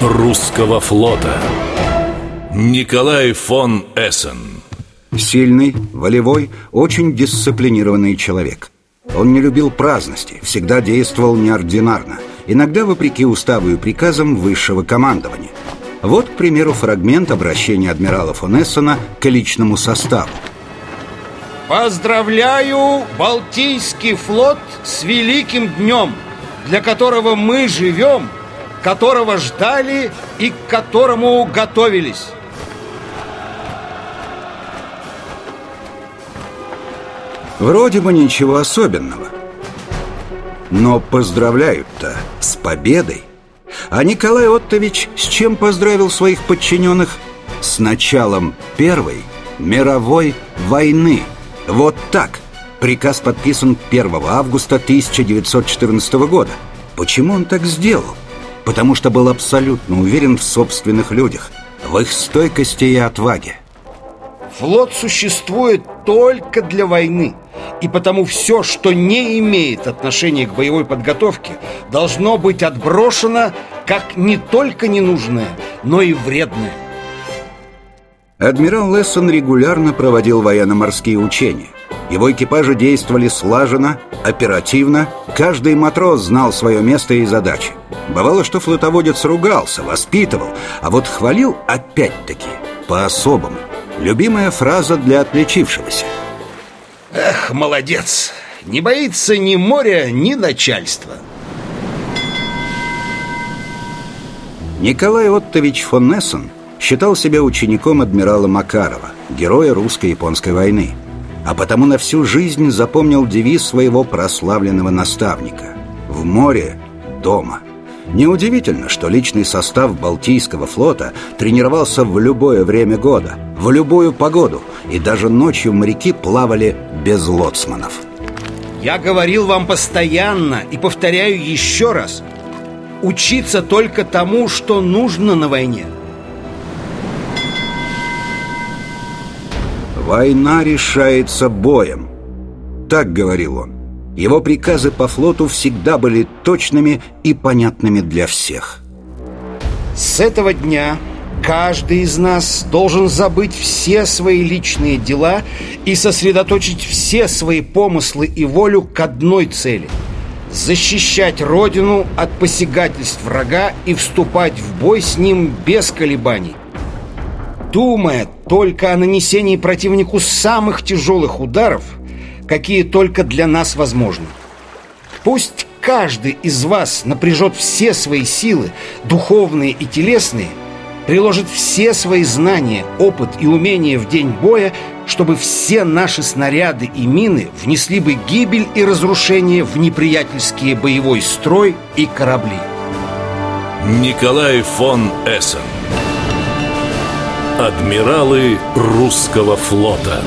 русского флота. Николай фон Эссен. Сильный, волевой, очень дисциплинированный человек. Он не любил праздности, всегда действовал неординарно Иногда вопреки уставу и приказам высшего командования. Вот, к примеру, фрагмент обращения адмирала фон Эссена к личному составу. Поздравляю Балтийский флот с великим днем, для которого мы живем, которого ждали и к которому готовились. Вроде бы ничего особенного. Но поздравляют-то с победой. А Николай Оттович с чем поздравил своих подчиненных? С началом Первой мировой войны. Вот так. Приказ подписан 1 августа 1914 года. Почему он так сделал? Потому что был абсолютно уверен в собственных людях, в их стойкости и отваге. Флот существует только для войны И потому все, что не имеет отношения к боевой подготовке Должно быть отброшено как не только ненужное, но и вредное. Адмирал Лессон регулярно проводил военно-морские учения. Его экипажи действовали слаженно, оперативно Каждый матрос знал свое место и задачи Бывало, что флотоводец ругался, воспитывал А вот хвалил опять-таки по-особому Любимая фраза для отличившегося Эх, молодец! Не боится ни моря, ни начальства Николай Оттович фон Нессен считал себя учеником адмирала Макарова, героя русско-японской войны, а потому на всю жизнь запомнил девиз своего прославленного наставника «В море – дома». Неудивительно, что личный состав Балтийского флота тренировался в любое время года, в любую погоду, и даже ночью моряки плавали без лоцманов. Я говорил вам постоянно и повторяю еще раз Учиться только тому, что нужно на войне «Война решается боем», так говорил он. Его приказы по флоту всегда были точными и понятными для всех. С этого дня каждый из нас должен забыть все свои личные дела и сосредоточить все свои помыслы и волю к одной цели – защищать Родину от посягательств врага и вступать в бой с ним без колебаний. Думая только о нанесении противнику самых тяжелых ударов – какие только для нас возможны. Пусть каждый из вас напряжет все свои силы, духовные и телесные, приложит все свои знания, опыт и умения в день боя, чтобы все наши снаряды и мины внесли бы гибель и разрушение в неприятельский боевой строй и корабли. Николай фон Эссен Адмиралы русского флота